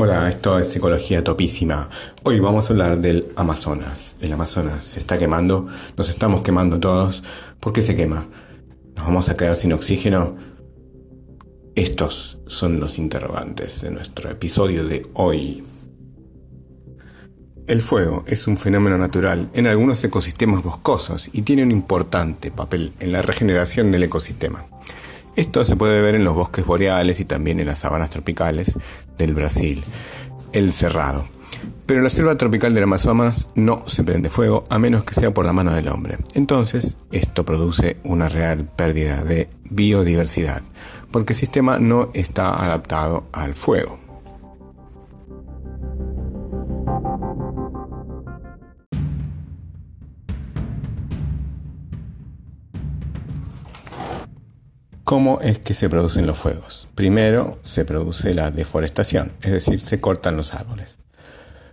Hola, esto es Ecología Topísima. Hoy vamos a hablar del Amazonas. El Amazonas se está quemando, nos estamos quemando todos. ¿Por qué se quema? ¿Nos vamos a quedar sin oxígeno? Estos son los interrogantes de nuestro episodio de hoy. El fuego es un fenómeno natural en algunos ecosistemas boscosos y tiene un importante papel en la regeneración del ecosistema. Esto se puede ver en los bosques boreales y también en las sabanas tropicales del Brasil, el cerrado. Pero la selva tropical del Amazonas no se prende fuego a menos que sea por la mano del hombre. Entonces, esto produce una real pérdida de biodiversidad, porque el sistema no está adaptado al fuego. ¿Cómo es que se producen los fuegos? Primero se produce la deforestación, es decir, se cortan los árboles.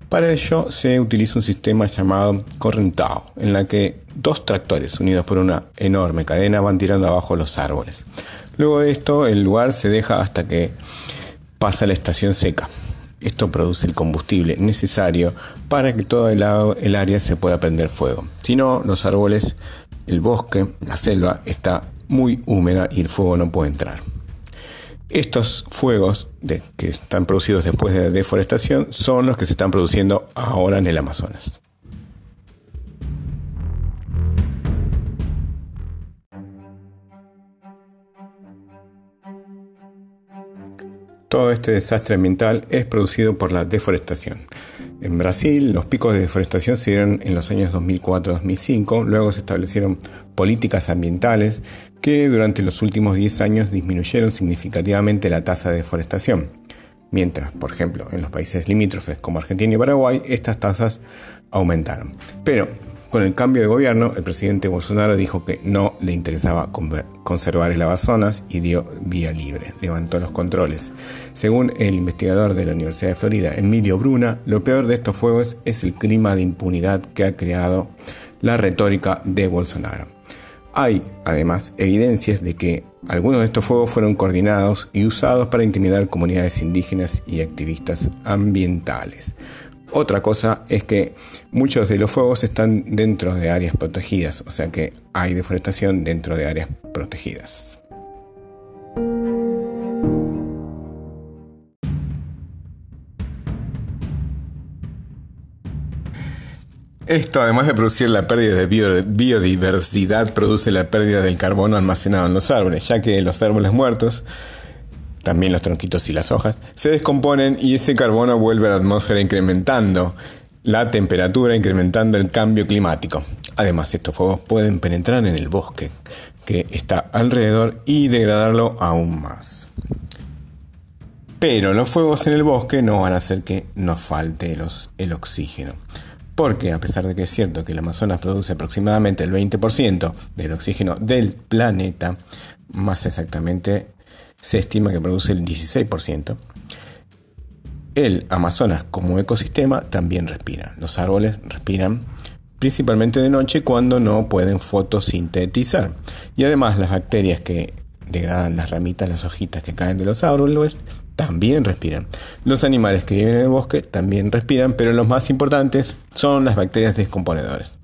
Para ello se utiliza un sistema llamado correntado, en la que dos tractores unidos por una enorme cadena van tirando abajo los árboles. Luego de esto el lugar se deja hasta que pasa la estación seca. Esto produce el combustible necesario para que todo el, el área se pueda prender fuego. Si no, los árboles, el bosque, la selva está muy húmeda y el fuego no puede entrar. Estos fuegos que están producidos después de la deforestación son los que se están produciendo ahora en el Amazonas. Todo este desastre ambiental es producido por la deforestación. En Brasil, los picos de deforestación se dieron en los años 2004-2005, luego se establecieron políticas ambientales que durante los últimos 10 años disminuyeron significativamente la tasa de deforestación. Mientras, por ejemplo, en los países limítrofes como Argentina y Paraguay, estas tasas aumentaron. Pero con el cambio de gobierno, el presidente Bolsonaro dijo que no le interesaba conservar el Amazonas y dio vía libre, levantó los controles. Según el investigador de la Universidad de Florida, Emilio Bruna, lo peor de estos fuegos es el clima de impunidad que ha creado la retórica de Bolsonaro. Hay, además, evidencias de que algunos de estos fuegos fueron coordinados y usados para intimidar comunidades indígenas y activistas ambientales. Otra cosa es que muchos de los fuegos están dentro de áreas protegidas, o sea que hay deforestación dentro de áreas protegidas. Esto, además de producir la pérdida de biodiversidad, produce la pérdida del carbono almacenado en los árboles, ya que los árboles muertos también los tronquitos y las hojas, se descomponen y ese carbono vuelve a la atmósfera incrementando la temperatura, incrementando el cambio climático. Además, estos fuegos pueden penetrar en el bosque que está alrededor y degradarlo aún más. Pero los fuegos en el bosque no van a hacer que nos falte el oxígeno. Porque a pesar de que es cierto que el Amazonas produce aproximadamente el 20% del oxígeno del planeta, más exactamente se estima que produce el 16%. El Amazonas como ecosistema también respira. Los árboles respiran principalmente de noche cuando no pueden fotosintetizar. Y además las bacterias que degradan las ramitas, las hojitas que caen de los árboles, también respiran. Los animales que viven en el bosque también respiran, pero los más importantes son las bacterias descomponedoras.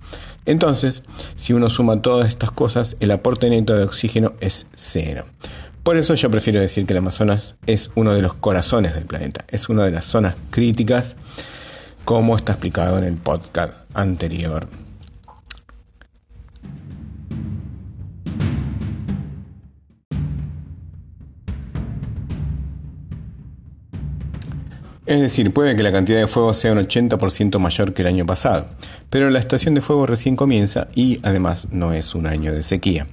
Entonces, si uno suma todas estas cosas, el aporte neto de oxígeno es cero. Por eso yo prefiero decir que el Amazonas es uno de los corazones del planeta, es una de las zonas críticas, como está explicado en el podcast anterior. Es decir, puede que la cantidad de fuego sea un 80% mayor que el año pasado, pero la estación de fuego recién comienza y además no es un año de sequía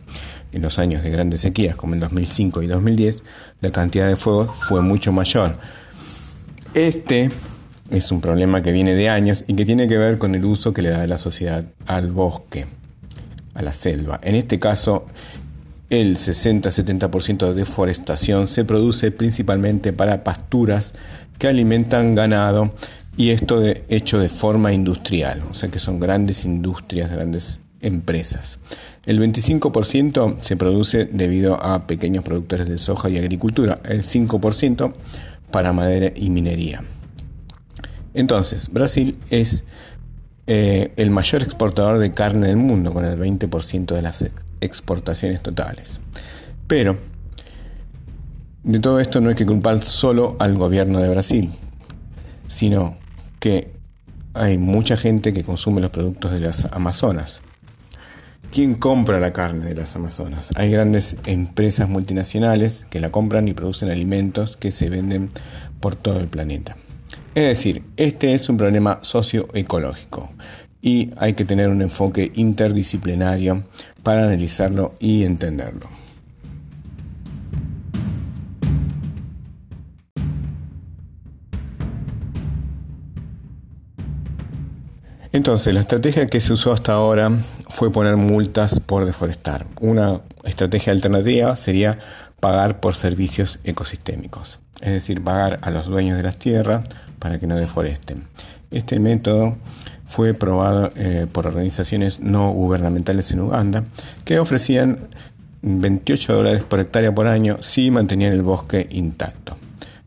en los años de grandes sequías, como en 2005 y 2010, la cantidad de fuegos fue mucho mayor. Este es un problema que viene de años y que tiene que ver con el uso que le da la sociedad al bosque, a la selva. En este caso, el 60-70% de deforestación se produce principalmente para pasturas que alimentan ganado y esto de, hecho de forma industrial, o sea que son grandes industrias, grandes empresas. El 25% se produce debido a pequeños productores de soja y agricultura, el 5% para madera y minería. Entonces, Brasil es eh, el mayor exportador de carne del mundo, con el 20% de las exportaciones totales. Pero de todo esto no hay que culpar solo al gobierno de Brasil, sino que hay mucha gente que consume los productos de las Amazonas. ¿Quién compra la carne de las Amazonas? Hay grandes empresas multinacionales que la compran y producen alimentos que se venden por todo el planeta. Es decir, este es un problema socioecológico y hay que tener un enfoque interdisciplinario para analizarlo y entenderlo. Entonces, la estrategia que se usó hasta ahora fue poner multas por deforestar. Una estrategia alternativa sería pagar por servicios ecosistémicos, es decir, pagar a los dueños de las tierras para que no deforesten. Este método fue probado eh, por organizaciones no gubernamentales en Uganda que ofrecían 28 dólares por hectárea por año si mantenían el bosque intacto.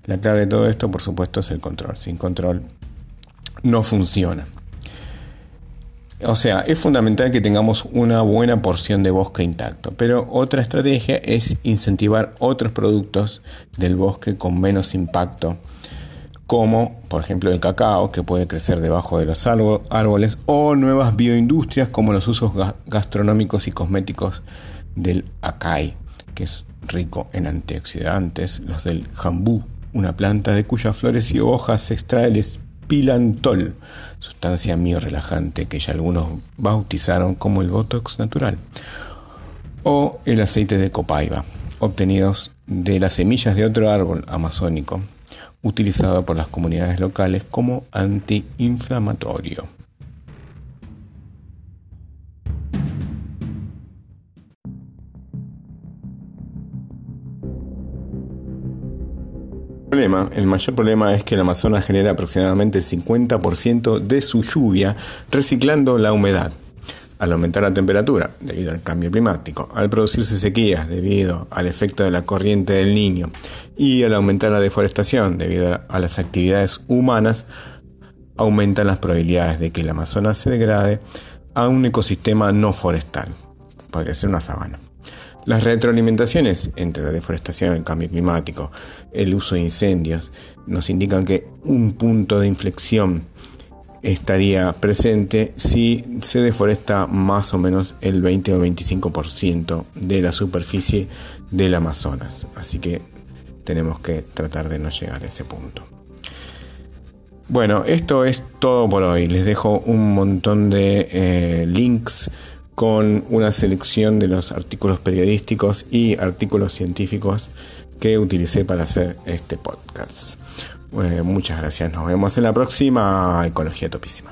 La clave de todo esto, por supuesto, es el control. Sin control no funciona. O sea, es fundamental que tengamos una buena porción de bosque intacto, pero otra estrategia es incentivar otros productos del bosque con menos impacto, como por ejemplo el cacao, que puede crecer debajo de los árboles, o nuevas bioindustrias como los usos gastronómicos y cosméticos del acai, que es rico en antioxidantes, los del jambú, una planta de cuyas flores y hojas se extrae el pilantol, sustancia relajante que ya algunos bautizaron como el Botox natural, o el aceite de copaiba, obtenidos de las semillas de otro árbol amazónico, utilizado por las comunidades locales como antiinflamatorio. el mayor problema es que el Amazonas genera aproximadamente el 50% de su lluvia reciclando la humedad. Al aumentar la temperatura, debido al cambio climático, al producirse sequías debido al efecto de la corriente del niño y al aumentar la deforestación debido a las actividades humanas, aumentan las probabilidades de que el Amazonas se degrade a un ecosistema no forestal. Podría ser una sabana. Las retroalimentaciones entre la deforestación, el cambio climático, el uso de incendios, nos indican que un punto de inflexión estaría presente si se deforesta más o menos el 20 o 25% de la superficie del Amazonas. Así que tenemos que tratar de no llegar a ese punto. Bueno, esto es todo por hoy. Les dejo un montón de eh, links con una selección de los artículos periodísticos y artículos científicos que utilicé para hacer este podcast. Eh, muchas gracias, nos vemos en la próxima Ecología Topísima.